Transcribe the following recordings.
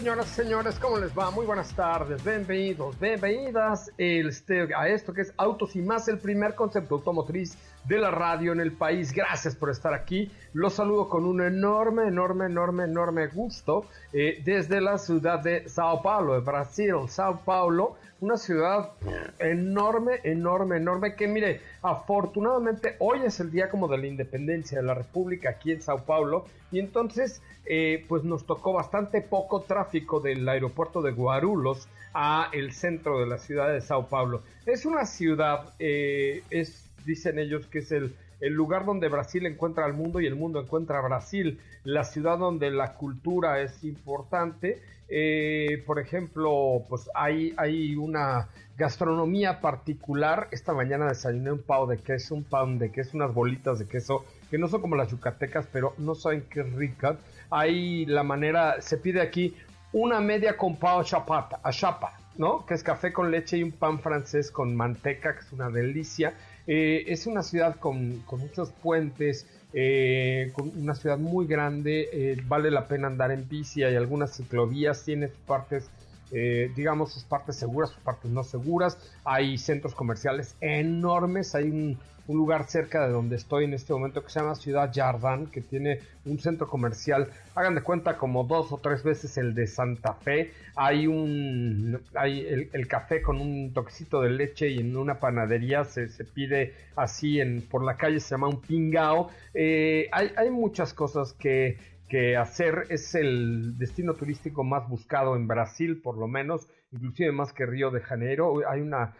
Señoras y señores, ¿cómo les va? Muy buenas tardes, bienvenidos, bienvenidas este, a esto que es Autos y más, el primer concepto automotriz de la radio en el país. Gracias por estar aquí. Los saludo con un enorme, enorme, enorme, enorme gusto eh, desde la ciudad de Sao Paulo, de Brasil. Sao Paulo, una ciudad enorme, enorme, enorme, que mire, afortunadamente hoy es el día como de la independencia de la República aquí en Sao Paulo y entonces eh, pues nos tocó bastante poco tráfico del aeropuerto de Guarulhos a el centro de la ciudad de Sao Paulo. Es una ciudad, eh, es, dicen ellos que es el el lugar donde Brasil encuentra al mundo y el mundo encuentra a Brasil, la ciudad donde la cultura es importante. Eh, por ejemplo, pues hay, hay una gastronomía particular. Esta mañana desayuné un pavo de queso, un pan de queso, unas bolitas de queso que no son como las yucatecas, pero no saben qué ricas. Hay la manera, se pide aquí una media con pavo chapata, a chapa, ¿no? Que es café con leche y un pan francés con manteca, que es una delicia. Eh, es una ciudad con, muchos puentes, eh, con una ciudad muy grande, eh, vale la pena andar en bici, hay algunas ciclovías, tiene partes digamos, sus partes seguras, sus partes no seguras. Hay centros comerciales enormes, hay un, un lugar cerca de donde estoy en este momento que se llama Ciudad Jardán, que tiene un centro comercial, hagan de cuenta como dos o tres veces el de Santa Fe, hay un, hay el, café con un toquecito de leche y en una panadería se, se pide así en, por la calle, se llama un pingao, eh, hay, hay muchas cosas que que hacer es el destino turístico más buscado en Brasil, por lo menos, inclusive más que Río de Janeiro. Hay una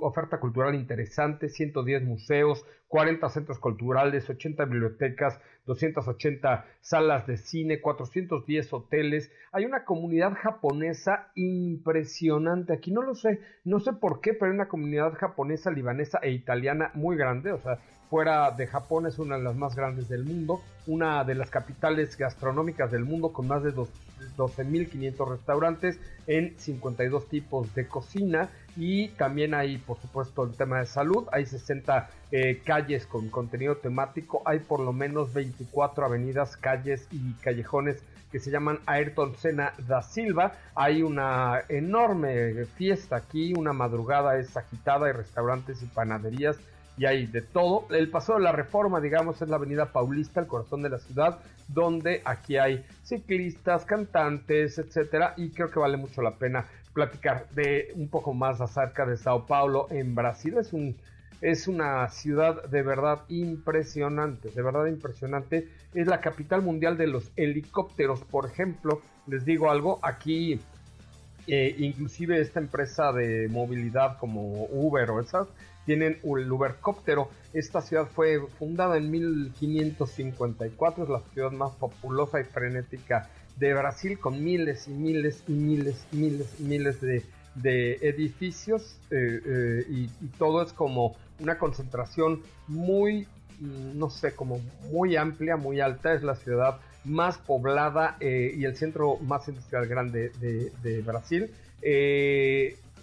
oferta cultural interesante, 110 museos, 40 centros culturales, 80 bibliotecas, 280 salas de cine, 410 hoteles. Hay una comunidad japonesa impresionante. Aquí no lo sé, no sé por qué, pero hay una comunidad japonesa, libanesa e italiana muy grande. O sea, fuera de Japón es una de las más grandes del mundo, una de las capitales gastronómicas del mundo con más de 12.500 restaurantes en 52 tipos de cocina. Y también hay por supuesto el tema de salud, hay 60 eh, calles con contenido temático, hay por lo menos 24 avenidas, calles y callejones que se llaman Ayrton Senna da Silva, hay una enorme fiesta aquí, una madrugada es agitada, hay restaurantes y panaderías y hay de todo. El paso de la reforma, digamos, es la avenida Paulista, el corazón de la ciudad, donde aquí hay ciclistas, cantantes, etcétera, y creo que vale mucho la pena platicar de un poco más acerca de Sao Paulo en Brasil. Es un es una ciudad de verdad impresionante, de verdad impresionante. Es la capital mundial de los helicópteros, por ejemplo. Les digo algo, aquí eh, inclusive esta empresa de movilidad como Uber o esas tienen el Ubercóptero. Esta ciudad fue fundada en 1554, es la ciudad más populosa y frenética de Brasil, con miles y miles y miles y miles y miles de, edificios eh, eh, y, todo es como una concentración muy, mm, no sé, como muy amplia, muy alta. Es la ciudad más poblada eh, y el centro más industrial grande de, de Brasil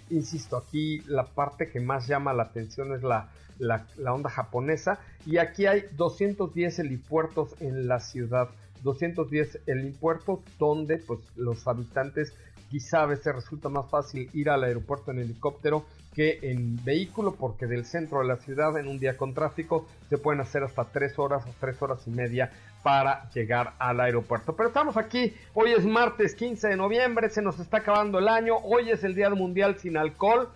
insisto, aquí la parte que más llama la atención es la, la, onda japonesa. Y aquí hay 210 helipuertos en la ciudad. 210 helipuertos donde pues, los habitantes quizá a veces resulta más fácil ir al aeropuerto en helicóptero que en vehículo, porque del centro de la ciudad en un día con tráfico se pueden hacer hasta 3 horas o 3 horas y media para llegar al aeropuerto. Pero estamos aquí, hoy es martes 15 de noviembre, se nos está acabando el año, hoy es el Día Mundial sin Alcohol.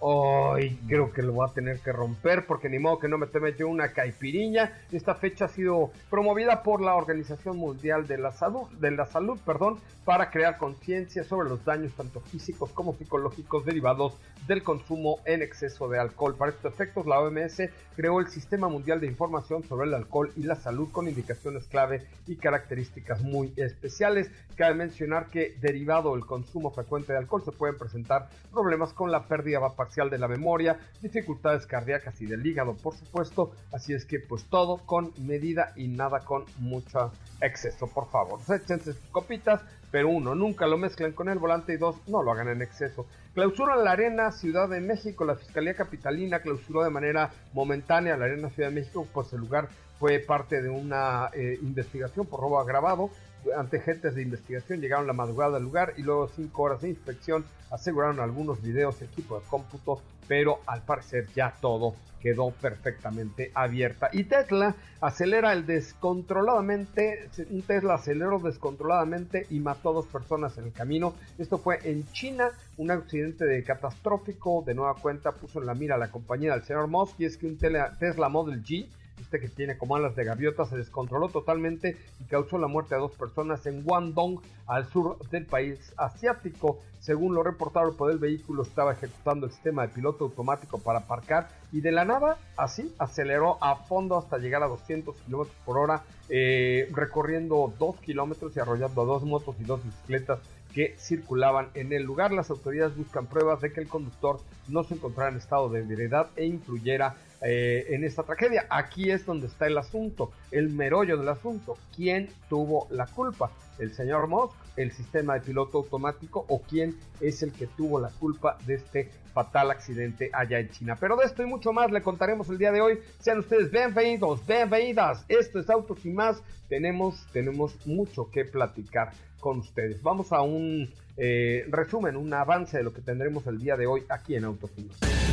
Hoy creo que lo voy a tener que romper porque ni modo que no me tome yo una caipiriña. Esta fecha ha sido promovida por la Organización Mundial de la Salud, de la Salud, perdón, para crear conciencia sobre los daños tanto físicos como psicológicos derivados del consumo en exceso de alcohol. Para estos efectos, la OMS creó el Sistema Mundial de Información sobre el Alcohol y la Salud con indicaciones clave y características muy especiales. Cabe mencionar que derivado del consumo frecuente de alcohol se pueden presentar problemas con la pérdida de la memoria, dificultades cardíacas y del hígado, por supuesto. Así es que pues todo con medida y nada con mucho exceso, por favor. Échense sus copitas, pero uno, nunca lo mezclen con el volante y dos, no lo hagan en exceso. Clausura la Arena Ciudad de México, la Fiscalía Capitalina clausuró de manera momentánea la Arena Ciudad de México, pues el lugar fue parte de una eh, investigación por robo agravado. Antegentes de investigación llegaron la madrugada al lugar y luego cinco horas de inspección aseguraron algunos videos, equipo de cómputo, pero al parecer ya todo quedó perfectamente abierta. Y Tesla acelera el descontroladamente, un Tesla aceleró descontroladamente y mató a dos personas en el camino. Esto fue en China, un accidente de catastrófico, de nueva cuenta puso en la mira a la compañía del señor Musk y es que un Tesla Model G este que tiene como alas de gaviota se descontroló totalmente y causó la muerte de dos personas en Guangdong, al sur del país asiático. Según lo reportado por el vehículo estaba ejecutando el sistema de piloto automático para aparcar y de la nada, así, aceleró a fondo hasta llegar a 200 kilómetros por hora, eh, recorriendo 2 kilómetros y arrollando a dos motos y dos bicicletas que circulaban en el lugar. Las autoridades buscan pruebas de que el conductor no se encontrara en estado de ebriedad e influyera eh, en esta tragedia. Aquí es donde está el asunto, el merollo del asunto. ¿Quién tuvo la culpa? ¿El señor Musk, el sistema de piloto automático o quién es el que tuvo la culpa de este fatal accidente allá en China? Pero de esto y mucho más le contaremos el día de hoy. Sean ustedes bienvenidos, bienvenidas. Esto es Autos y más. Tenemos, tenemos mucho que platicar con ustedes. Vamos a un eh, resumen, un avance de lo que tendremos el día de hoy aquí en Autos y más.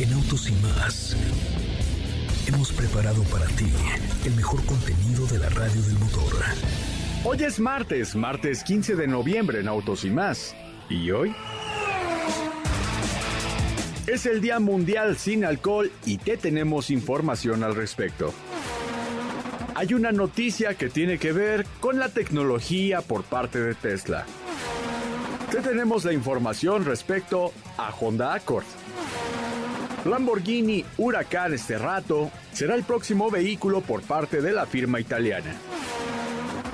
En Autos y más hemos preparado para ti el mejor contenido de la radio del motor. Hoy es martes, martes 15 de noviembre en Autos y más. ¿Y hoy? Es el Día Mundial sin Alcohol y te tenemos información al respecto. Hay una noticia que tiene que ver con la tecnología por parte de Tesla. Te tenemos la información respecto a Honda Accord. Lamborghini Huracán este rato será el próximo vehículo por parte de la firma italiana.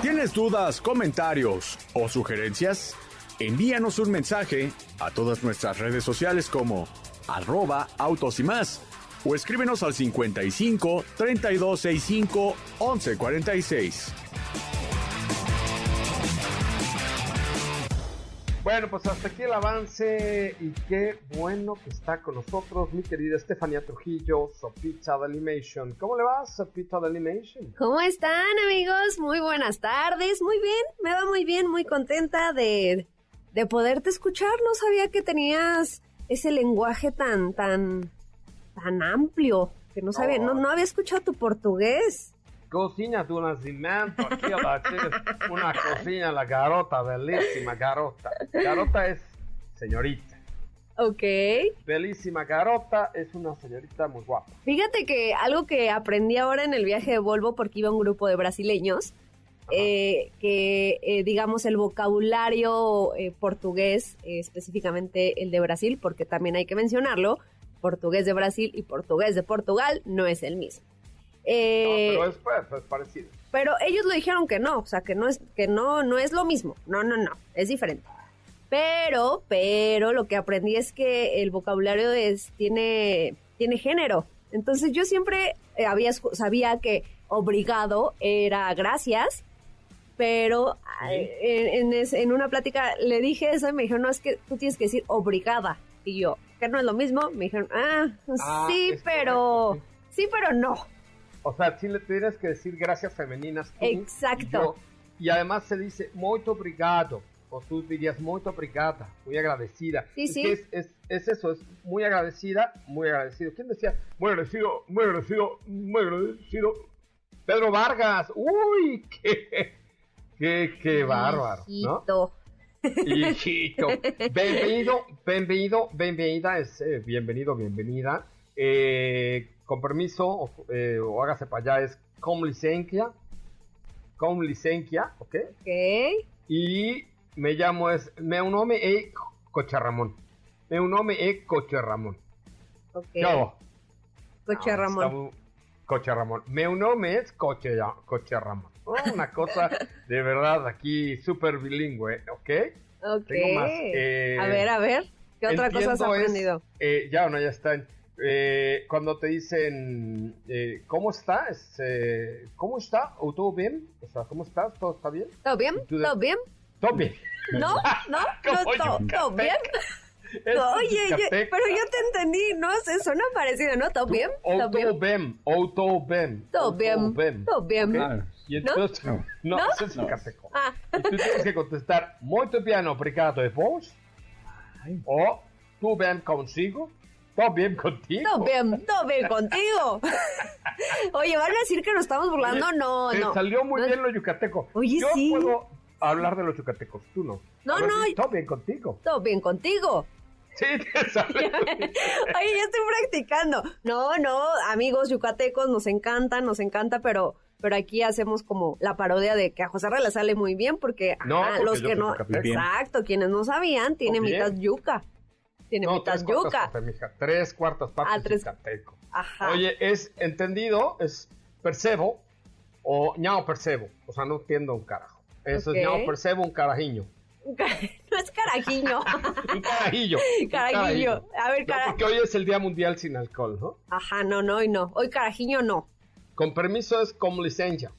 ¿Tienes dudas, comentarios o sugerencias? Envíanos un mensaje a todas nuestras redes sociales como arroba autos y más o escríbenos al 55 3265 1146. Bueno, pues hasta aquí el avance y qué bueno que está con nosotros mi querida Estefanía Trujillo, Sopita de Animation. ¿Cómo le va, Sopita de Animation? ¿Cómo están, amigos? Muy buenas tardes. Muy bien, me va muy bien, muy contenta de, de poderte escuchar. No sabía que tenías ese lenguaje tan, tan, tan amplio, que no sabía, no, no había escuchado tu portugués. Cocina tu nacimiento, aquí a la una cocina, la garota, bellísima garota. Garota es señorita. Ok. Bellísima garota es una señorita muy guapa. Fíjate que algo que aprendí ahora en el viaje de Volvo, porque iba un grupo de brasileños, eh, que eh, digamos el vocabulario eh, portugués, específicamente el de Brasil, porque también hay que mencionarlo, portugués de Brasil y portugués de Portugal no es el mismo. Eh, no, pero es, pues, es, parecido. Pero ellos lo dijeron que no, o sea, que no es que no no es lo mismo. No, no, no, es diferente. Pero, pero lo que aprendí es que el vocabulario es tiene tiene género. Entonces yo siempre eh, había sabía que obligado era gracias, pero eh, en, en, una plática le dije eso y me dijeron, no, es que tú tienes que decir obligada. Y yo, que no es lo mismo, me dijeron, ah, ah sí, pero, sí, pero no. O sea, sí le tienes que decir gracias femeninas. Exacto. Y, además se dice muito obrigado. O tú dirías muy obrigada, muy agradecida. Sí, es sí. Que es, es, eso, es muy agradecida, muy agradecido. ¿Quién decía? Muy agradecido, muy agradecido, muy agradecido. Pedro Vargas. Uy, qué, qué, qué bárbaro. ¿no? Hijito. Bienvenido, bienvenido, bienvenida, es eh, bienvenido, bienvenida. Eh, con permiso, o, eh, o hágase para allá, es con licencia. Con licencia, ¿ok? Ok. Y me llamo es, meu nome é Coche Ramón. Meu nome é Coche Ramón. Ok. Yo. Coche No, Ramón. estamos- Coche Ramón. Meu nome es Coche, Coche Ramón. Oh, una cosa de verdad aquí súper bilingüe, ¿ok? Ok. Tengo más, eh, A ver, a ver. ¿Qué otra cosa has entiendo es, aprendido? eh, ya no, ya está. Eh, cuando te dicen, eh, ¿cómo estás? Eh, ¿Cómo está? ¿O todo bien? O sea, ¿cómo estás? ¿Todo está bien? ¿Todo bien? ¿Todo bien? Todo bien. ¿No? ¿No? ¿No? ¿Todo, bien? Es Oye, yo- pero yo te entendí, no sé, suena parecido, ¿no? ¿Todo bien? ¿Todo todo bien? O todo bien. Todo bien. Todo bien. Y entonces, no, No. ¿No? es yucateco. Ah, Y tú tienes que contestar, muito bien, obrigado, ¿y vos? O, ¿tú bien consigo? ¿Todo bien contigo? todo bien, todo bien contigo. Oye, ¿van a decir que nos estamos burlando? Oye, No, Te no. salió muy No. bien lo yucateco. Oye, Yo sí. puedo hablar de los yucatecos, tú no. No, ver no. Todo bien contigo. Todo bien contigo. Sí, te. Oye, ya estoy practicando. No, no, amigos yucatecos, nos encanta, nos encanta, pero, pero aquí hacemos como la parodia de que a José R le sale muy bien porque, No, ajá, porque los yo que no, exacto, quienes no sabían, tiene mitad yuca. Tiene No, mitad tres yuca. partes, mija. Tres cuartas partes Ah, tres- yucateco. Ajá. Oye, es entendido, es percebo o ñao percebo. O sea, no entiendo un carajo. Eso es ñao percebo, un carajiño. no es carajiño. Un carajillo. Carajillo. A ver, No, cara. porque hoy es el Día Mundial sin Alcohol, ¿no? Ajá, no, no, y no. Hoy carajiño no. Con permiso es con licencia.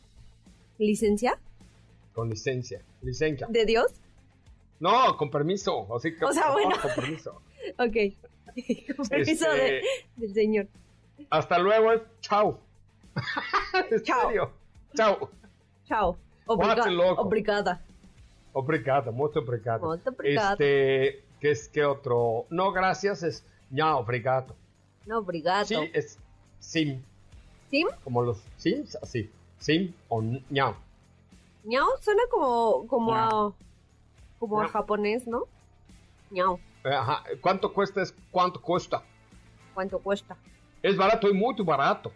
¿Licencia? Con licencia. Licencia. ¿De Dios? No, con permiso. Así que, O sea, no, bueno. Con permiso. Ok. Con permiso Este- de- del señor. Hasta luego es chao. ¿En Chao. serio? Chao. Chao. Loco. Obrigada. Obrigado, mucho obrigado. Molto obrigado. Este, ¿qué es qué otro? No, gracias, es ña, obrigado. No, obrigado. Sí, es sim, ¿Sim? como los sims, así. Sim o ña. Ñao suena como, como a, como a Ñao. japonés, ¿no? Ñao. Ajá. ¿Cuánto cuesta? Es cuánto cuesta. ¿Cuánto cuesta? Es barato y muy barato.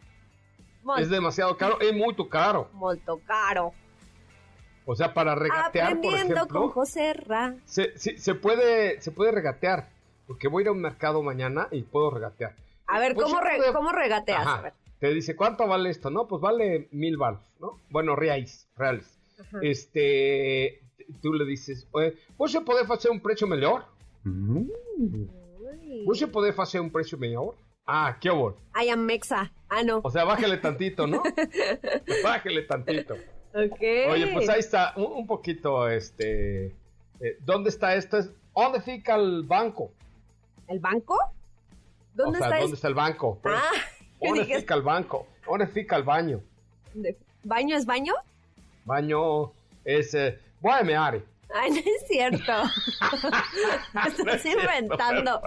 Mol- Es demasiado caro, es muy caro. molto caro. O sea, para regatear, por ejemplo, con José Ra. se, se puede, se puede regatear. Porque voy a ir a un mercado mañana y puedo regatear. A ver, Pues ¿cómo, re- puedo- ¿cómo regateas? Ajá. A ver. Te dice, ¿cuánto vale esto? No, pues vale mil baros, ¿no? Bueno, reais, reales. Ajá. Este, tú le dices, "Oye, ¿você pode fazer um preço melhor? Mm. Uy. ¿Você pode fazer um preço melhor? Ah, qué horror. I am Mexa. Ah, no. O sea, bájale tantito, ¿no? bájale tantito. Ok. Oye, pues ahí está, un, un poquito, este, eh, ¿dónde está esto? Es, ¿Dónde fica el banco? ¿El banco? ¿Dónde o sea, está ¿dónde es- está el banco? Pues, Ah, ¿Dónde fica el banco? ¿Dónde fica el baño? ¿de- ¿baño es baño? Baño es, eh, voy a mear. Ay, no es cierto. Estás inventando.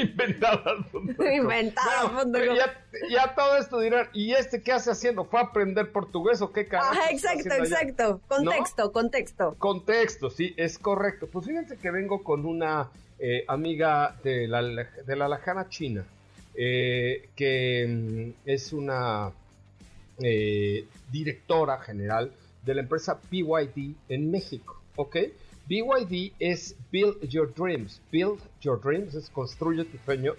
Inventadas. Inventadas, Bueno, ya, ya todo esto dirán, ¿y este qué hace haciendo? ¿Fue a aprender portugués o qué carajo? Está exacto, allá? exacto. Contexto, contexto. Contexto, sí, es correcto. Pues fíjense que vengo con una eh, amiga de la, de la lejana China, eh, que mm, es una eh, directora general de la empresa BYD en México, ¿ok? BYD es Build Your Dreams. Build Your Dreams es construye tus sueños.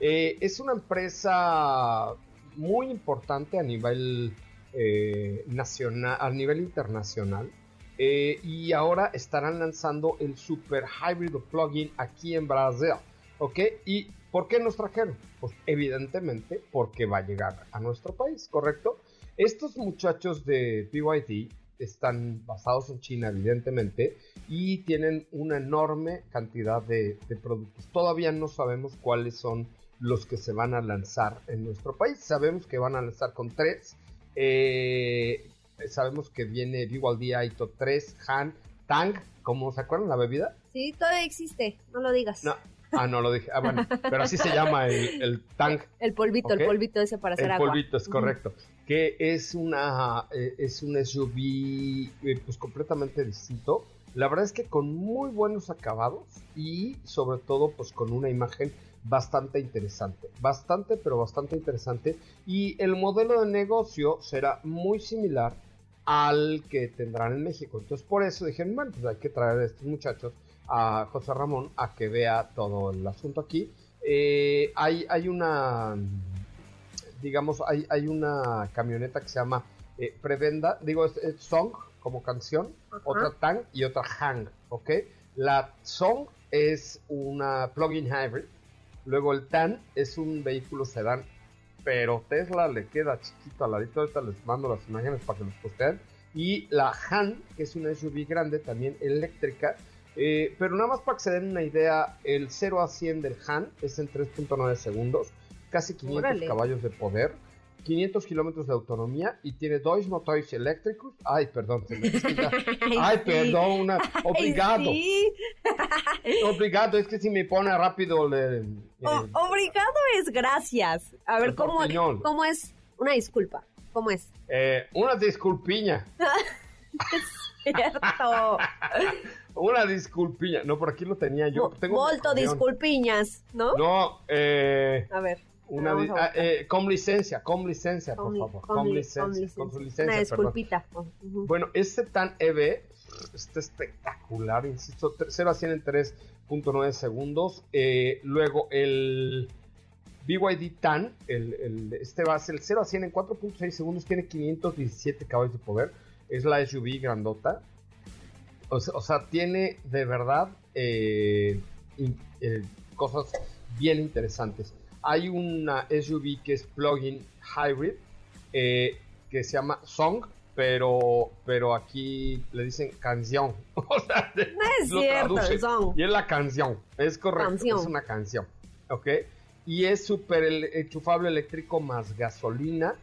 Eh, es una empresa muy importante a nivel eh, nacional, a nivel internacional. Eh, y ahora estarán lanzando el Super Hybrid Plugin aquí en Brasil. ¿Ok? ¿Y por qué nos trajeron? Pues evidentemente porque va a llegar a nuestro país, ¿correcto? Estos muchachos de BYD están basados en China, evidentemente, y tienen una enorme cantidad de, de productos. Todavía no sabemos cuáles son los que se van a lanzar en nuestro país. Sabemos que van a lanzar con tres. Eh, sabemos que viene BYD Aito 3, Han, Tang, ¿cómo se acuerdan la bebida? Sí, todavía existe, no lo digas. No, ah, no lo dije. Ah, bueno, pero así se llama el, el Tang. El polvito, el polvito ese para hacer El agua. polvito, es correcto. Que es una eh, es un SUV eh, pues completamente distinto. La verdad es que con muy buenos acabados y sobre todo pues con una imagen bastante interesante. Bastante, pero bastante interesante. Y el modelo de negocio será muy similar al que tendrán en México. Entonces por eso dijeron, bueno, pues hay que traer a estos muchachos a José Ramón a que vea todo el asunto aquí. Eh, hay, hay una digamos, hay, hay una camioneta que se llama eh, Prevenda, digo, es, es Song como canción, Ajá. otra Tang y otra Hang, ¿ok? La Song es una plug-in hybrid. Luego el TAN es un vehículo sedán, pero Tesla le queda chiquito al ladito. Ahorita les mando las imágenes para que los posteen. Y la Han, que es una SUV grande, también eléctrica. Eh, pero nada más para que se den una idea, el 0 a 100 del Han es en 3.9 segundos, casi 500 Órale. caballos de poder, 500 kilómetros de autonomía y tiene dos motores eléctricos. Ay, perdón, se me- es Ay, sí. perdón, una- obrigado. Sí. Obrigado, es que si me pone rápido le... eh, O- obrigado es gracias. A ver, ¿cómo. ¿cómo es? Una disculpa. ¿Cómo es? eh, una disculpiña, Cierto. Una disculpiña. No, por aquí lo tenía yo. Tengo un Molto disculpiñas, ¿no? No, eh... A ver. Una ah, eh, con licencia, con licencia, por Con li- favor. con Con, li- licencia, con con licencia. su licencia, Una disculpita. Ujú. Bueno, este TAN EV está espectacular, insisto, 0 a 100 en 3.9 segundos. Eh, luego el BYD TAN, el, el- este va a ser el 0 a 100 en 4.6 segundos, tiene 517 caballos de poder, es la SUV grandota. O sea, o sea, tiene de verdad eh, in- eh, cosas bien interesantes. Hay una SUV que es plug-in hybrid, eh, que se llama Song, pero, pero aquí le dicen canción. O sea, de- No es lo cierto, traduce. son. Y es la canción, es correcto, Canción. es una canción. ¿Ok? Y es súper enchufable eléctrico más gasolina.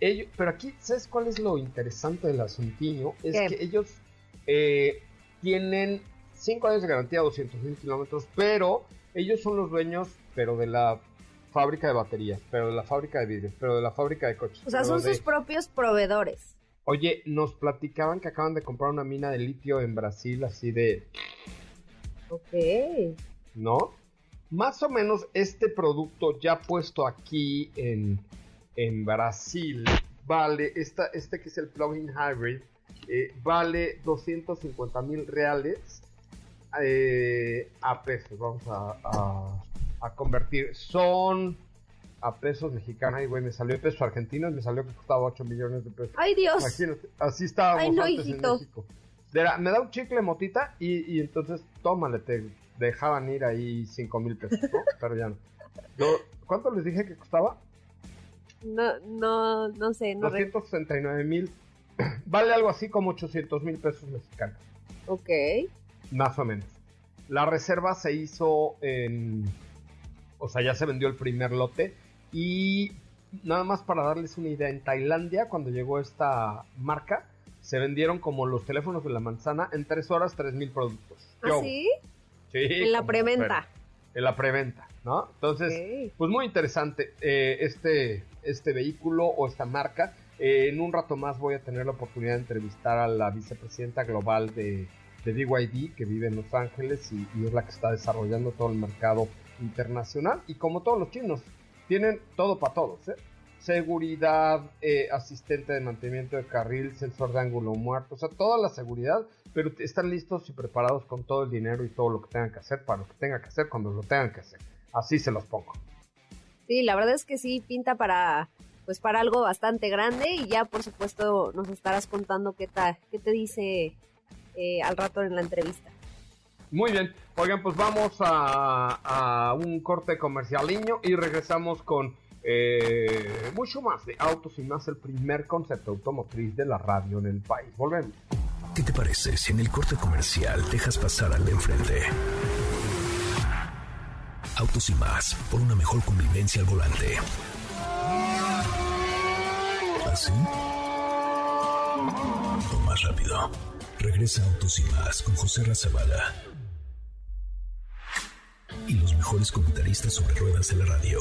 Ellos, pero aquí, ¿sabes cuál es lo interesante del asuntillo? Es ¿Qué? que ellos eh, tienen 5 años de garantía, 200 mil kilómetros, pero ellos son los dueños, pero de la fábrica de baterías, pero de la fábrica de vidrios, pero de la fábrica de coches. O sea, son de- sus propios proveedores. Oye, nos platicaban que acaban de comprar una mina de litio en Brasil, así de, Ok. ¿no? Más o menos este producto ya puesto aquí en, en Brasil vale, esta, este que es el plug-in hybrid, eh, vale 250 mil reales eh, a pesos. Vamos a, a- a convertir. Son a pesos mexicanos. Ay, güey, me salió pesos argentinos, me salió que costaba 8 millones de pesos. Ay, Dios. Imagínate, así estábamos Ay, no, antes hijito. en México. Era, me da un chicle motita y, y entonces, tómale, te dejaban ir ahí 5 mil pesos, ¿no? Pero ya no. Yo- ¿Cuánto les dije que costaba? No, no, no sé. No re- 269 mil. Vale algo así como 800 mil pesos mexicanos, Ok. más o menos. La reserva se hizo en... O sea, ya se vendió el primer lote y nada más para darles una idea, en Tailandia cuando llegó esta marca, se vendieron como los teléfonos de la manzana en tres horas, tres mil productos. ¿Ah, Yo, sí? sí, En la preventa. En la preventa, ¿no? Entonces, pues muy interesante eh, este, este vehículo o esta marca. Eh, en un rato más voy a tener la oportunidad de entrevistar a la vicepresidenta global de, de BYD que vive en Los Ángeles y, es la que está desarrollando todo el mercado internacional. Y como todos los chinos, tienen todo para todos. ¿eh? Seguridad, eh, asistente de mantenimiento de carril, sensor de ángulo muerto, o sea, toda la seguridad, pero están listos y preparados con todo el dinero y todo lo que tengan que hacer para lo que tengan que hacer cuando lo tengan que hacer. Así se los pongo. Sí, la verdad es que sí pinta para pues para algo bastante grande y ya por supuesto nos estarás contando qué tal, qué te dice eh, al rato en la entrevista. Muy bien, oigan, pues vamos a, a un corte comercialiño y regresamos con eh, mucho más de autos y más el primer concepto automotriz de la radio en el país. Volvemos. ¿Qué te parece si en el corte comercial dejas pasar al de enfrente? Autos y más, por una mejor convivencia al volante. ¿Así? O más rápido. Regresa Autos y más con José Razabala. Y los mejores comentaristas sobre ruedas de la radio.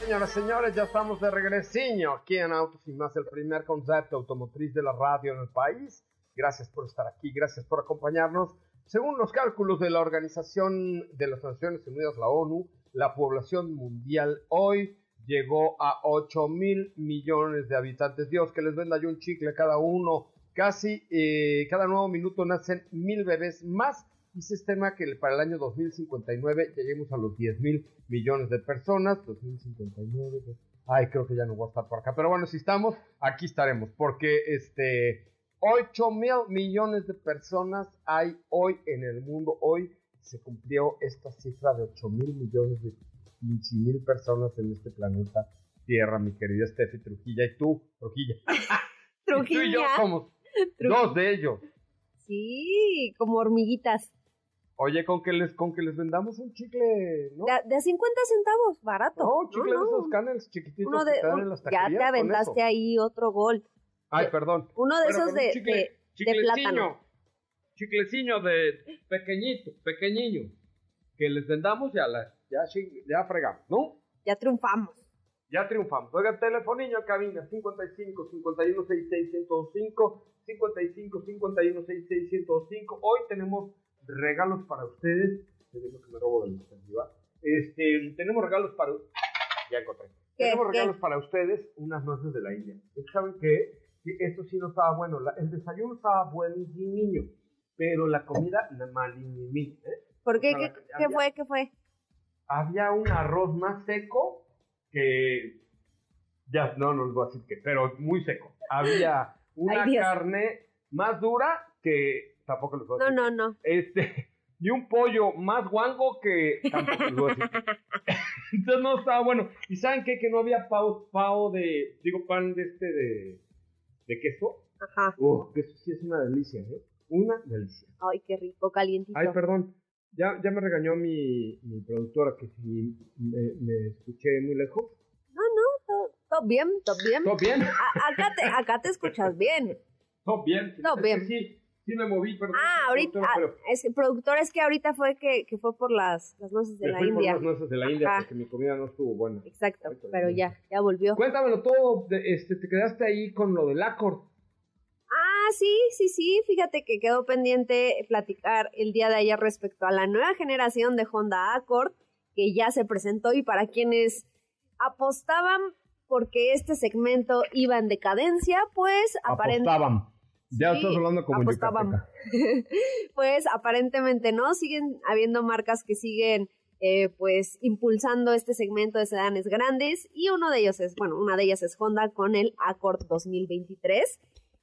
Señoras y señores, ya estamos de regresiño aquí en Autos y más, el primer concepto automotriz de la radio en el país. Gracias por estar aquí, gracias por acompañarnos. Según los cálculos de la Organización de las Naciones Unidas, la ONU, la población mundial hoy llegó a 8 mil millones de habitantes. Dios, que les venda yo un chicle cada uno. Casi eh, cada nuevo minuto nacen mil bebés más y se estima que para el año 2059 lleguemos a los 10 mil millones de personas. 2059. pues, Ay, creo que ya no voy a estar por acá. Pero bueno, si estamos, aquí estaremos. Porque este 8 mil millones de personas hay hoy en el mundo. Hoy se cumplió esta cifra de 8 mil millones de mil personas en este planeta Tierra, mi querida Steffi Trujilla. Y tú, Trujilla. Trujilla. Y tú y yo somos dos de ellos. Sí, como hormiguitas. Oye, con que les, con que les vendamos un chicle, ¿no? De, de 50 centavos, barato. No, chicle No, de esos canels chiquititos Uno de, que dan un- en las ya te aventaste ahí otro gol. Ay, perdón. Uno de esos de, chicle- de, de chicleciño, plátano. Chicleciño de pequeñito, pequeñiño. Que les vendamos ya, la, ya, ya fregamos, ¿no? Ya triunfamos. Ya triunfamos. Oiga, telefonillo a cabina 55 51 66 105 55 51 66 105. Hoy tenemos regalos para ustedes. Viendo que me robo del ¿va? Este, tenemos regalos para ya encontré. ¿Qué? Tenemos ¿Qué? regalos para ustedes, unas nueces de la India. ¿Saben qué? Que esto sí no estaba bueno. La- el desayuno estaba buenísimo, pero la comida malísima. ¿eh? ¿Por qué? O sea, ¿Qué, la- qué fue? ¿Qué fue? Había un arroz más seco que ya no no les voy a decir que pero muy seco había una Ay, carne más dura que tampoco les voy a No, decir no, no. este y un pollo más guango que tampoco les voy a decir entonces no estaba bueno y saben qué que no había pavo pavo de digo pan de este de de queso Ajá. Uf, que eso sí es una delicia ¿eh? una delicia Ay, qué rico, calientito. Ay, perdón. Ya, ya me regañó mi, mi productora que si me, me escuché muy lejos. No, no, todo, todo bien, todo bien. ¿Todo bien? A- acá, te, acá te escuchas bien. Todo bien. Todo Es bien. que Sí, sí me moví, perdón. Ah, ahorita, productora, ah, pero es que productor es que ahorita fue que, que fue por las, las nueces de me la fui por India. las nueces de la India porque mi comida no estuvo buena. Exacto, pero ya, ya volvió. Cuéntamelo todo. de- este, te quedaste ahí con lo del Accord. Ah, sí, sí, sí, fíjate que quedó pendiente platicar el día de ayer respecto a la nueva generación de Honda Accord que ya se presentó y para quienes apostaban porque este segmento iba en decadencia, pues aparentemente... Apostaban. Ya Sí, estás hablando como apostaban. pues aparentemente no, siguen habiendo marcas que siguen eh, pues impulsando este segmento de sedanes grandes y uno de ellos es, bueno, una de ellas es Honda con el Accord 2023,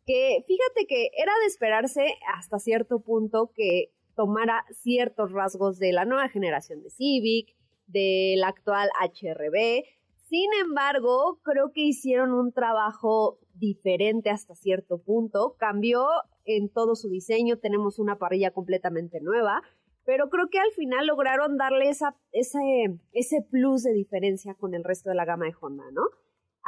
que fíjate que era de esperarse hasta cierto punto que tomara ciertos rasgos de la nueva generación de Civic, del actual HRB, sin embargo, creo que hicieron un trabajo diferente hasta cierto punto. Cambió en todo su diseño, tenemos una parrilla completamente nueva, pero creo que al final lograron darle esa, ese, ese plus de diferencia con el resto de la gama de Honda, ¿no?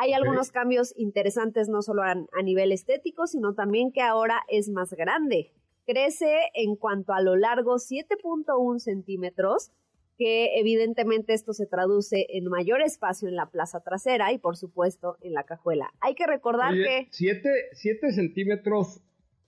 Hay algunos cambios interesantes no solo a, a nivel estético, sino también que ahora es más grande. Crece en cuanto a lo largo 7.1 centímetros, que evidentemente esto se traduce en mayor espacio en la plaza trasera y por supuesto en la cajuela. Hay que recordar Oye, que siete, siete centímetros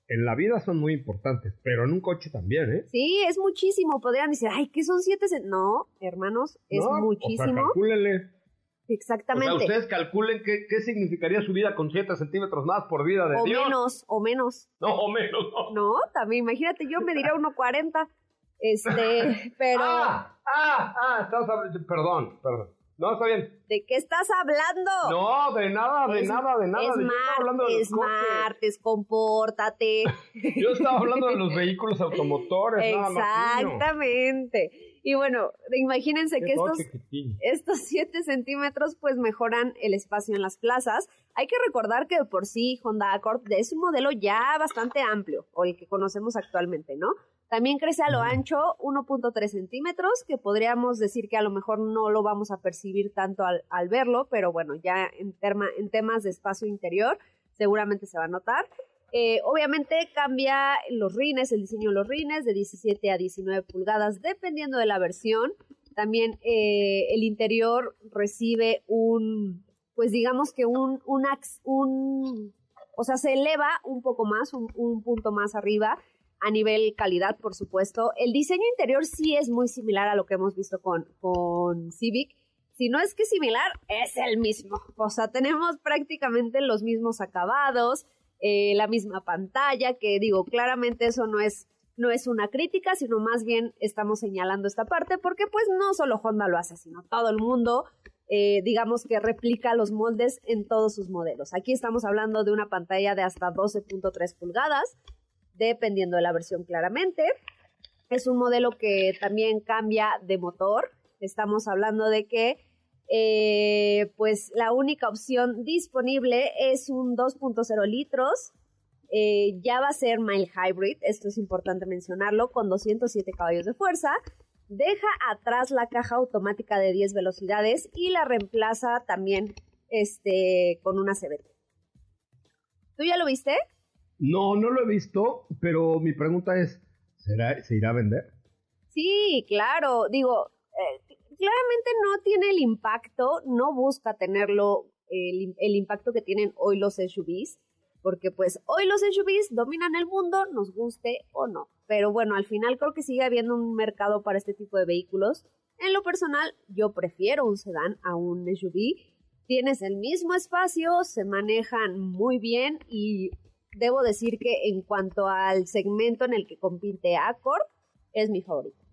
en la vida son muy importantes, pero en un coche también, ¿eh? sí, es muchísimo. Podrían decir, ay, ¿qué son siete? cen-?" No, hermanos, es No, O sea, muchísimo. calcúlenle. Exactamente. O sea, ustedes calculen qué, qué significaría su vida con 7 centímetros más por vida de o Dios. menos, o menos. No, o menos, no. No, también imagínate, yo me diría 1.40. Este, pero Ah, ah, ah, estás hablando. Perdón, perdón. No, está bien. ¿de qué estás hablando? No, de nada, de Es- nada, de nada. Es Yo estaba hablando de es los coches. martes, compórtate. Yo estaba hablando de los vehículos automotores, nada más. Exactamente. Y bueno, imagínense Qué que estos, estos 7 centímetros pues mejoran el espacio en las plazas. Hay que recordar que de por sí Honda Accord es un modelo ya bastante amplio, o el que conocemos actualmente, ¿no? También crece a lo ancho 1.3 centímetros, que podríamos decir que a lo mejor no lo vamos a percibir tanto al, al verlo, pero bueno, ya en, terma- en temas de espacio interior seguramente se va a notar. Eh, obviamente cambia los rines, el diseño de los rines de 17 a 19 pulgadas, dependiendo de la versión. También eh, el interior recibe un, pues digamos que un, un, un o sea, se eleva un poco más, un, un punto más arriba a nivel calidad, por supuesto. El diseño interior sí es muy similar a lo que hemos visto con, con Civic. Si no es que similar, es el mismo. O sea, tenemos prácticamente los mismos acabados, eh, la misma pantalla, que digo, claramente eso no es, no es una crítica, sino más bien estamos señalando esta parte, porque pues no solo Honda lo hace, sino todo el mundo eh, digamos que replica los moldes en todos sus modelos. Aquí estamos hablando de una pantalla de hasta 12.3 pulgadas, dependiendo de la versión claramente. Es un modelo que también cambia de motor. Estamos hablando de que eh, pues la única opción disponible es un 2.0 litros. Eh, ya va a ser mild hybrid, esto es importante mencionarlo, con 207 caballos de fuerza. Deja atrás la caja automática de 10 velocidades y la reemplaza también este, con una CBT. ¿Tú ya lo viste? No, no lo he visto, pero mi pregunta es, ¿será, ¿se irá a vender? Sí, claro. Digo, eh, claramente no tiene el impacto, no busca tenerlo, el, el, impacto que tienen hoy los SUVs, porque pues hoy los SUVs dominan el mundo, nos guste o no. Pero bueno, al final creo que sigue habiendo un mercado para este tipo de vehículos. En lo personal, yo prefiero un sedán a un SUV. Tienes el mismo espacio, se manejan muy bien y debo decir que en cuanto al segmento en el que compite Accord, es mi favorito.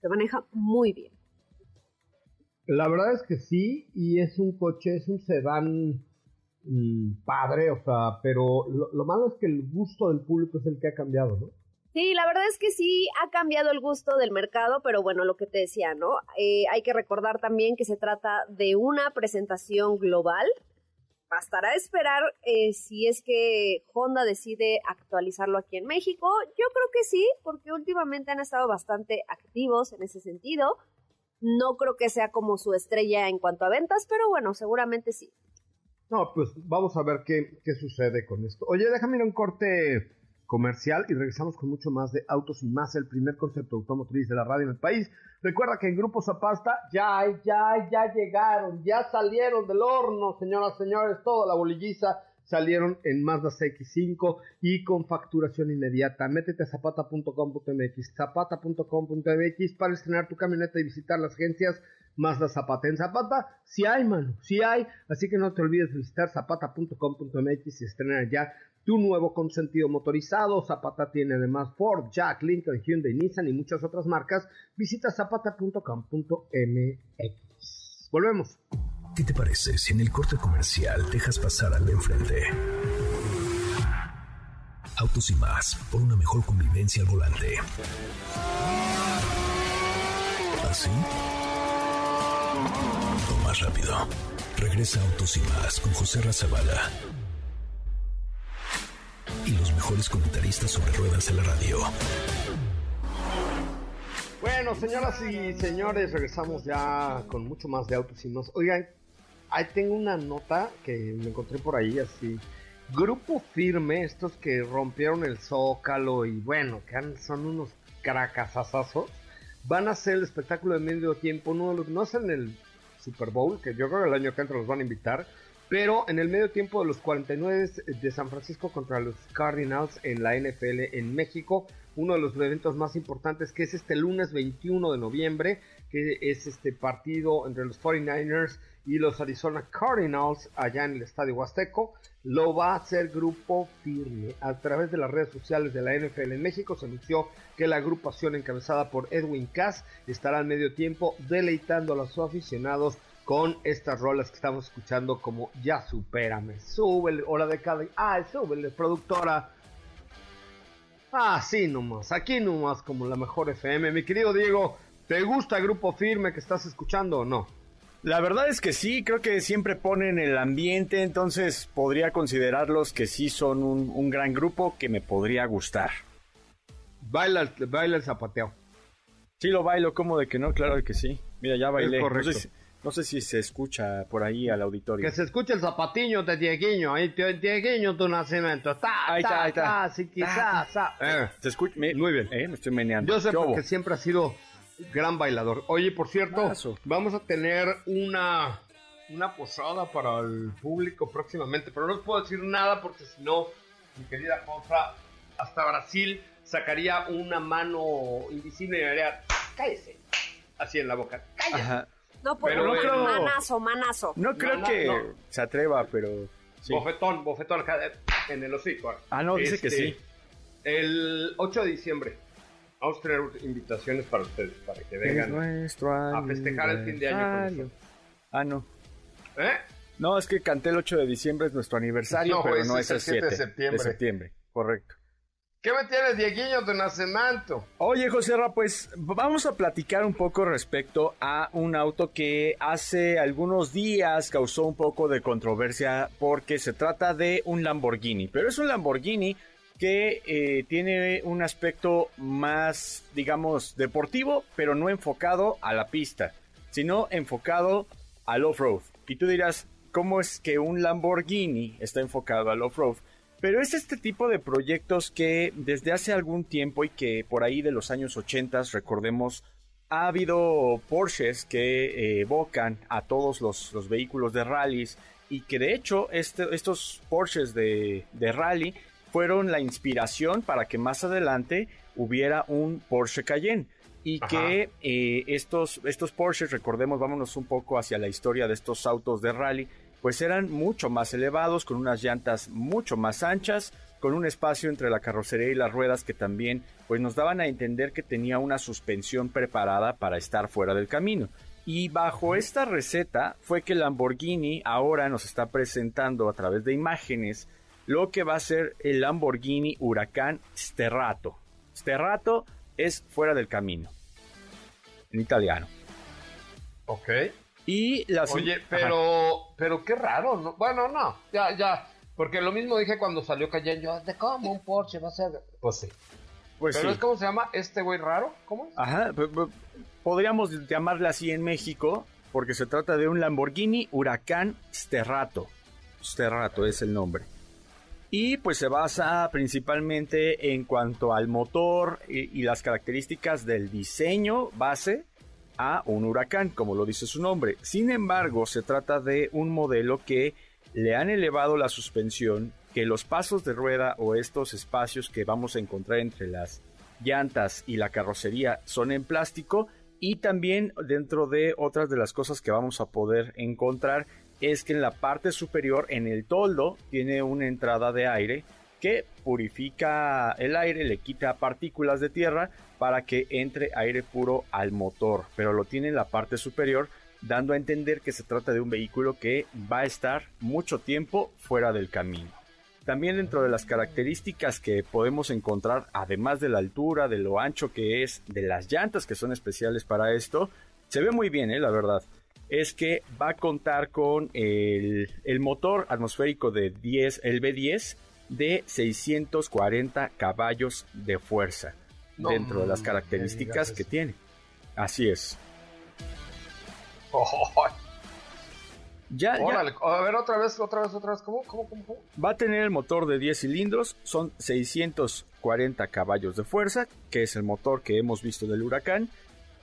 Se maneja muy bien. La verdad es que sí, y es un coche, es un sedán mmm, padre, o sea, pero lo, lo, malo es que el gusto del público es el que ha cambiado, ¿no? Sí, la verdad es que sí ha cambiado el gusto del mercado, pero bueno, lo que te decía, ¿no? Eh, hay que recordar también que se trata de una presentación global. Bastará esperar eh, si es que Honda decide actualizarlo aquí en México. Yo creo que sí, porque últimamente han estado bastante activos en ese sentido. No creo que sea como su estrella en cuanto a ventas, pero bueno, seguramente sí. No, pues vamos a ver qué, qué sucede con esto. Oye, déjame un corte comercial y regresamos con mucho más de Autos y Más, el primer concepto automotriz de la radio en el país. Recuerda que en Grupo Zapasta ya, ya, ya llegaron, ya salieron del horno, señoras, señores, toda la bolilliza salieron en Mazda CX5 y con facturación inmediata. Métete a zapata.com.mx, zapata.com.mx para estrenar tu camioneta y visitar las agencias Mazda Zapata. En Zapata sí hay, mano, sí hay. Así que no te olvides de visitar zapata.com.mx y estrenar ya tu nuevo consentido motorizado. Zapata tiene además Ford, Jack, Lincoln, Hyundai, Nissan y muchas otras marcas. Visita zapata.com.mx. Volvemos. ¿Qué te parece si en el corte comercial dejas pasar al de enfrente? Autos y más, por una mejor convivencia al volante. ¿Así? Más rápido. Regresa Autos y más con José Razabala. Y los mejores comentaristas sobre ruedas de la radio. Bueno, señoras y señores, regresamos ya con mucho más de Autos y más. Oigan, ahí tengo una nota que me encontré por ahí así. Grupo Firme, estos que rompieron el zócalo y bueno, que son unos cracasazazos, van a hacer el espectáculo de medio tiempo, los, no es en el Super Bowl, que yo creo que el año que entra los van a invitar, pero en el medio tiempo de los 49 de San Francisco contra los Cardinals en la NFL en México, uno de los eventos más importantes que es este lunes 21 de noviembre, que es este partido entre los 49ers y los Arizona Cardinals allá en el Estadio Huasteco. Lo va a hacer Grupo Firme. A través de las redes sociales de la NFL en México se anunció que la agrupación encabezada por Edwin Cass estará al medio tiempo deleitando a los aficionados con estas rolas que estamos escuchando como Ya Supérame, Súbele, Hora de cada... Ah, súbele, productora. Ah, sí nomás, aquí nomás como la mejor FM. Mi querido Diego, ¿te gusta Grupo Firme que estás escuchando o no? La verdad es que sí, creo que siempre ponen el ambiente, entonces podría considerarlos que sí son un, un gran grupo que me podría gustar. Baila, baila el zapateo. Sí, lo bailo, como de que no? Claro que sí. Mira, ya bailé. Es correcto. No sé, si, no sé si se escucha por ahí al auditorio. Que se escuche el zapatiño de Dieguiño, ahí, Dieguiño tu nacimiento. Ta, ahí está, ahí está. Ta, sí, quizás. Ta, eh, ¿Se escucha? Me, Muy bien. Eh, me estoy meneando. Yo sé ¿Qué porque siempre ha sido gran bailador. Oye, por cierto, Paso. vamos a tener una, una posada para el público próximamente, pero no os puedo decir nada porque si no, mi querida Josa, hasta Brasil sacaría una mano invisible y me haría, cállese, así en la boca, cállese. Ajá. No, pues Pero no, creo- manazo, manazo. No creo que no. se atreva, pero sí. Bofetón, bofetón en el hocico. Ah, no, dice que sí. El 8 de diciembre vamos a tener invitaciones para ustedes, para que vengan a festejar el fin de año con. Ah, no. ¿Eh? No, es que canté el 8 de diciembre, es nuestro aniversario, No, pero ese no es el el 7 7 de septiembre. De septiembre, correcto. ¿Qué me tienes, Dieguiño de Nacimiento? Oye, José Ra, pues vamos a platicar un poco respecto a un auto que hace algunos días causó un poco de controversia porque se trata de un Lamborghini, pero es un Lamborghini que eh, tiene un aspecto más, digamos, deportivo, pero no enfocado a la pista, sino enfocado al off-road. Y tú dirás, ¿cómo es que un Lamborghini está enfocado al off-road? Pero es este tipo de proyectos que desde hace algún tiempo y que por ahí de los años 80, recordemos, ha habido Porsches que eh, evocan a todos los, los, vehículos de rallies y que de hecho este, estos Porsches de rally fueron la inspiración para que más adelante hubiera un Porsche Cayenne y Ajá. que eh, estos, estos Porsches, recordemos, vámonos un poco hacia la historia de estos autos de rally, pues eran mucho más elevados, con unas llantas mucho más anchas, con un espacio entre la carrocería y las ruedas que también pues nos daban a entender que tenía una suspensión preparada para estar fuera del camino. Y bajo esta receta fue que Lamborghini ahora nos está presentando a través de imágenes lo que va a ser el Lamborghini Huracán Sterrato. Sterrato es fuera del camino, en italiano. Ok. Y las Oye, pero, pero qué raro, ¿no? Bueno, no, ya, ya. Porque lo mismo dije cuando salió Cayenne, yo, ¿de cómo un Porsche va a ser? Pues sí. pues pero sí. es cómo se llama este güey raro, ¿cómo es? Ajá, podríamos llamarle así en México, porque se trata de un Lamborghini Huracán Sterrato. Sterrato es el nombre. Y pues se basa principalmente en cuanto al motor y, las características del diseño base a un huracán, como lo dice su nombre. Sin embargo, se trata de un modelo que le han elevado la suspensión, que los pasos de rueda o estos espacios que vamos a encontrar entre las llantas y la carrocería son en plástico y también dentro de otras de las cosas que vamos a poder encontrar es que en la parte superior en el toldo tiene una entrada de aire que purifica el aire, le quita partículas de tierra para que entre aire puro al motor, pero lo tiene en la parte superior dando a entender que se trata de un vehículo que va a estar mucho tiempo fuera del camino. También dentro de las características que podemos encontrar, además de la altura, de lo ancho que es, de las llantas que son especiales para esto, se ve muy bien, ¿eh? la verdad. Es que va a contar con el, el motor atmosférico de 10, el B10 de 640 caballos de fuerza No, dentro de las características que tiene. Así es. Oh, Ya, ya- órale, a ver otra vez, otra vez, otra vez, ¿cómo, cómo, cómo? cómo? Va a tener el motor de 10 cilindros, son 640 caballos de fuerza, que es el motor que hemos visto del huracán.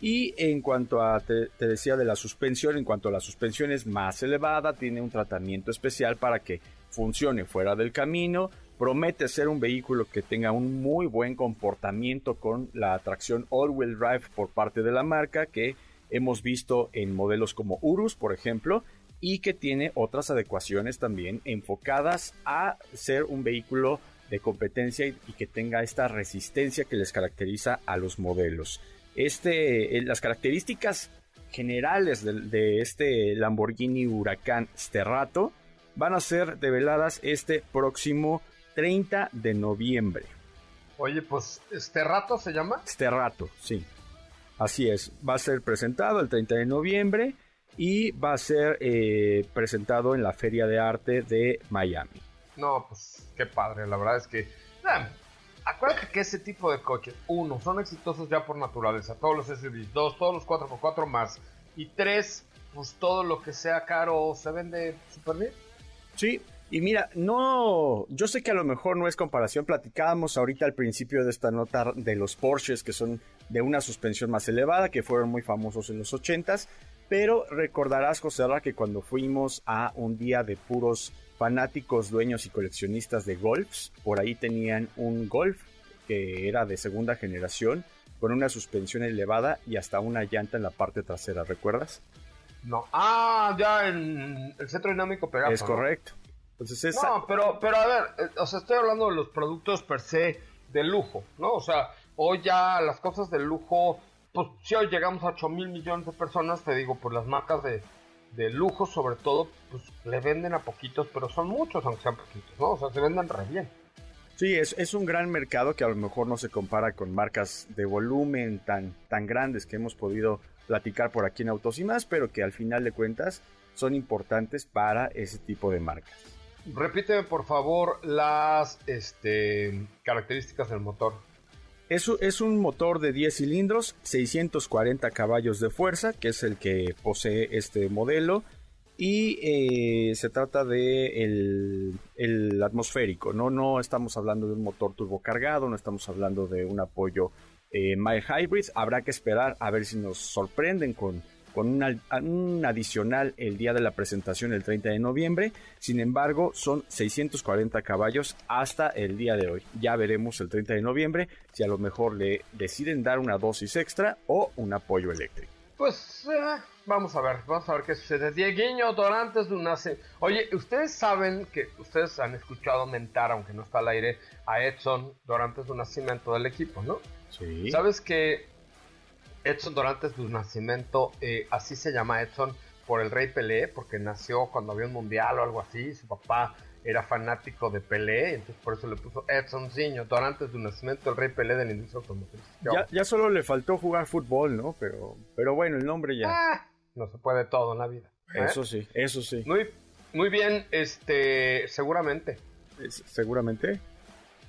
Y en cuanto a, te, decía de la suspensión, en cuanto a la suspensión es más elevada, tiene un tratamiento especial para que funcione fuera del camino. Promete ser un vehículo que tenga un muy buen comportamiento con la tracción all-wheel drive por parte de la marca, que hemos visto en modelos como Urus, por ejemplo, y que tiene otras adecuaciones también enfocadas a ser un vehículo de competencia y que tenga esta resistencia que les caracteriza a los modelos. Este, eh, las características generales de, de este Lamborghini Huracán Sterrato van a ser develadas este próximo 30 de noviembre. Oye, pues, ¿este rato se llama? Sterrato, sí. Así es, va a ser presentado el 30 de noviembre y va a ser eh, presentado en la Feria de Arte de Miami. No, pues, qué padre, la verdad es que... acuérdate que ese tipo de coches, uno, son exitosos ya por naturaleza, todos los SUVs, dos, todos los 4x4 más, y tres, pues todo lo que sea caro se vende súper bien. Sí, y mira, no, yo sé que a lo mejor no es comparación, platicábamos ahorita al principio de esta nota de los Porsches que son de una suspensión más elevada, que fueron muy famosos en los 80s, pero recordarás, José Ra, que cuando fuimos a un día de puros fanáticos, dueños y coleccionistas de golfs, por ahí tenían un golf que era de segunda generación, con una suspensión elevada y hasta una llanta en la parte trasera, ¿recuerdas? No. Ah, ya en el centro dinámico Pegaso. es ¿no? correcto. Entonces esa- No, pero, pero a ver, eh, o sea, estoy hablando de los productos per se de lujo, ¿no? O sea, hoy ya las cosas de lujo, pues si hoy llegamos a 8 mil millones de personas, te digo, por las marcas de, de lujo sobre todo, pues le venden a poquitos, pero son muchos aunque sean poquitos, ¿no? O sea, se venden re bien. Sí, es, es un gran mercado que a lo mejor no se compara con marcas de volumen tan, tan grandes que hemos podido platicar por aquí en Autos y más, pero que al final de cuentas son importantes para ese tipo de marcas. Repíteme por favor las este, características del motor. Es, es, un motor de 10 cilindros, 640 caballos de fuerza, que es el que posee este modelo, y eh, se trata de el, atmosférico, ¿no? No estamos hablando de un motor turbocargado, no estamos hablando de un apoyo eh, mild hybrid. Habrá que esperar a ver si nos sorprenden con, con un adicional el día de la presentación el 30 de noviembre. Sin embargo, son 640 caballos hasta el día de hoy. Ya veremos el 30 de noviembre si a lo mejor le deciden dar una dosis extra o un apoyo eléctrico. Pues eh, vamos a ver, vamos a ver qué sucede. Dieguiño Dorantes nace. Oye, ustedes saben que ustedes han escuchado mentar, aunque no está al aire, a Edson Dorantes un nacimiento del equipo, ¿no? Sí. ¿Sabes que Edson Dorantes de Nacimiento, eh, así se llama Edson por el Rey Pelé, porque nació cuando había un mundial o algo así, su papá era fanático de Pelé, entonces por eso le puso Edson Ziño, antes de un nacimiento el rey Pelé de la industria automotriz. Ya, ya, solo le faltó jugar fútbol, ¿no? Pero, pero bueno, el nombre ya. Ah, no se puede todo en la vida. ¿eh? Eso sí, eso sí. Muy, muy bien, este, seguramente. ¿Seguramente?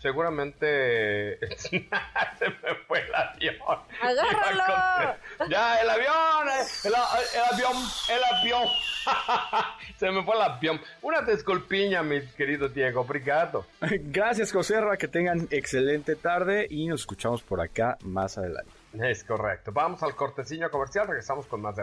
seguramente se me fue el avión. ¡Agárralo! Ya, el avión, el, avión, el avión. se me fue el avión. Una disculpiña, mi querido Diego, obrigado. Gracias, Joserra, que tengan excelente tarde y nos escuchamos por acá más adelante. Es correcto. Vamos al cortecillo comercial, regresamos con más de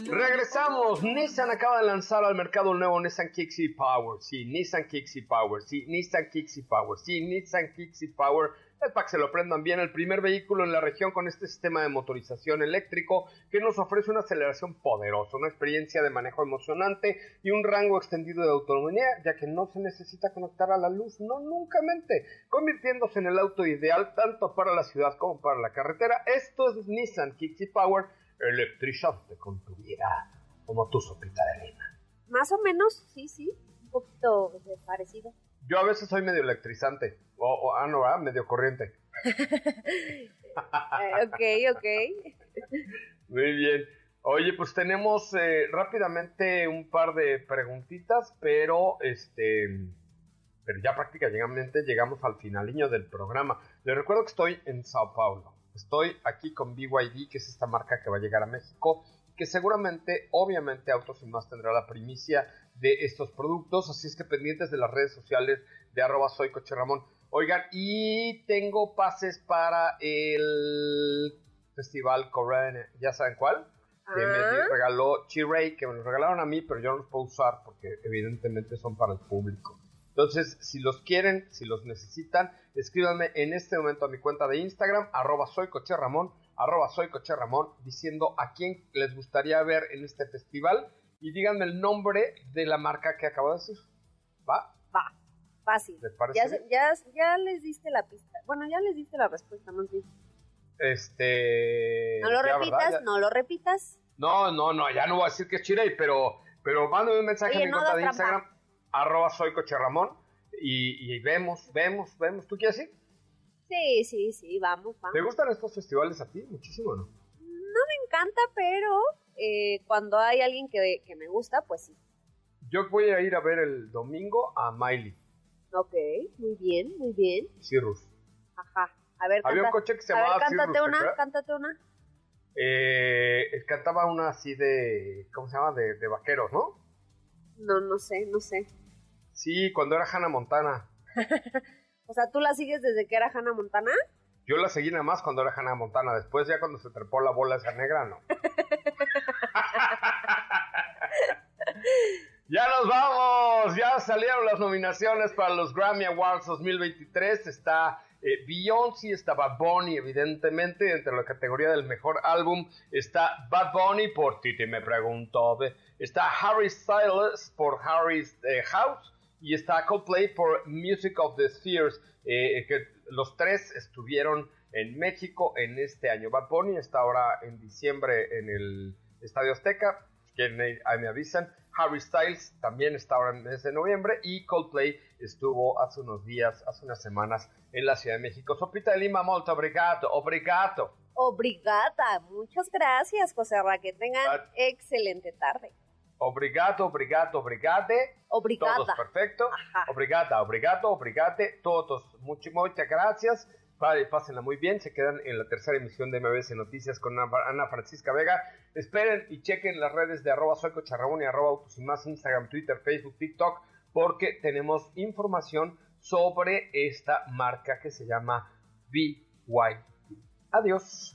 Regresamos. Nissan acaba de lanzar al mercado un nuevo Nissan Kicks Power. Sí, Nissan Kicks Power. Sí, Nissan Kicks Power. Sí, Nissan Kicks Power es para que se lo aprendan bien, el primer vehículo en la región con este sistema de motorización eléctrico que nos ofrece una aceleración poderosa, una experiencia de manejo emocionante y un rango extendido de autonomía, ya que no se necesita conectar a la luz, no nunca mente, convirtiéndose en el auto ideal tanto para la ciudad como para la carretera. Esto es Nissan Kicks Power, electrizante con tu vida, como tu sopita de lima. Más o menos, sí, sí, un poquito parecido. Yo a veces soy medio electrizante. O, ah, no, medio corriente. Eh, ok, ok. Muy bien. Oye, pues tenemos eh, rápidamente un par de preguntitas, pero este, pero ya prácticamente llegamos al finaliño del programa. Les recuerdo que estoy en Sao Paulo. Estoy aquí con BYD, que es esta marca que va a llegar a México, que seguramente, obviamente, Autos y Más tendrá la primicia de estos productos, así es que pendientes de las redes sociales de arroba soy Coche Ramón. Oigan, y tengo pases para el Festival Korean, ¿ya saben cuál? Que me ah. regaló Chiray, que me los regalaron a mí, pero yo no los puedo usar porque evidentemente son para el público. Entonces, si los quieren, si los necesitan, escríbanme en este momento a mi cuenta de Instagram, arroba soy Coche Ramón, arroba soy Coche Ramón, diciendo a quién les gustaría ver en este festival y díganme el nombre de la marca que acabo de decir. ¿Va? Va. Fácil. ya, ya, ya, les diste la pista. Bueno, ya les diste la respuesta, más bien. Este. No lo repitas, no lo repitas. No, no, no, ya no voy a decir que es Chirey, pero, pero mándame un mensaje a mi cuenta de Instagram, arroba soy Coche Ramón, y, y, vemos, vemos, vemos. ¿Tú quieres ir? Sí, sí, sí, vamos, vamos. ¿Te gustan estos festivales a ti? Muchísimo, ¿no? No me encanta, pero eh, cuando hay alguien que, que, me gusta, pues sí. Yo voy a ir a ver el domingo a Miley. Ok, muy bien, muy bien. Cirrus. Ajá. A ver, Había un coche que se llamaba ver, cántate una, cántate una. Eh, cantaba una así de, ¿cómo se llama? De, de vaqueros, ¿no? No, no sé, no sé. Sí, cuando era Hannah Montana. o sea, ¿tú la sigues desde que era Hannah Montana? Yo la seguí nada más cuando era Hannah Montana. Después, ya cuando se trepó la bola esa negra, no. Ya nos vamos, ya salieron las nominaciones para los Grammy Awards 2023. Está eh, Beyoncé, está Bad Bunny, evidentemente, entre la categoría del mejor álbum está Bad Bunny por Titi me preguntó, está Harry Styles por Harry's eh, House y está Coldplay por Music of the Spheres, eh, que los tres estuvieron en México en este año. Bad Bunny está ahora en diciembre en el Estadio Azteca, que ahí me avisan. Harry Styles también está ahora en ese noviembre y Coldplay estuvo hace unos días, hace unas semanas en la Ciudad de México. Sopita de Lima, molto obrigado, obrigado. Obrigada, muchas gracias, José Ra, que tengan excelente tarde. Obrigado, obrigado, obrigade. Obrigada. Todos perfecto. Obrigada, obrigado, obrigate, todos. Muchas, muchas gracias pásenla muy bien, se quedan en la tercera emisión de MBS Noticias con Ana Francisca Vega. Esperen y chequen las redes de arroba soyco y arroba autos y más, Instagram, Twitter, Facebook, TikTok, porque tenemos información sobre esta marca que se llama BYD. Adiós.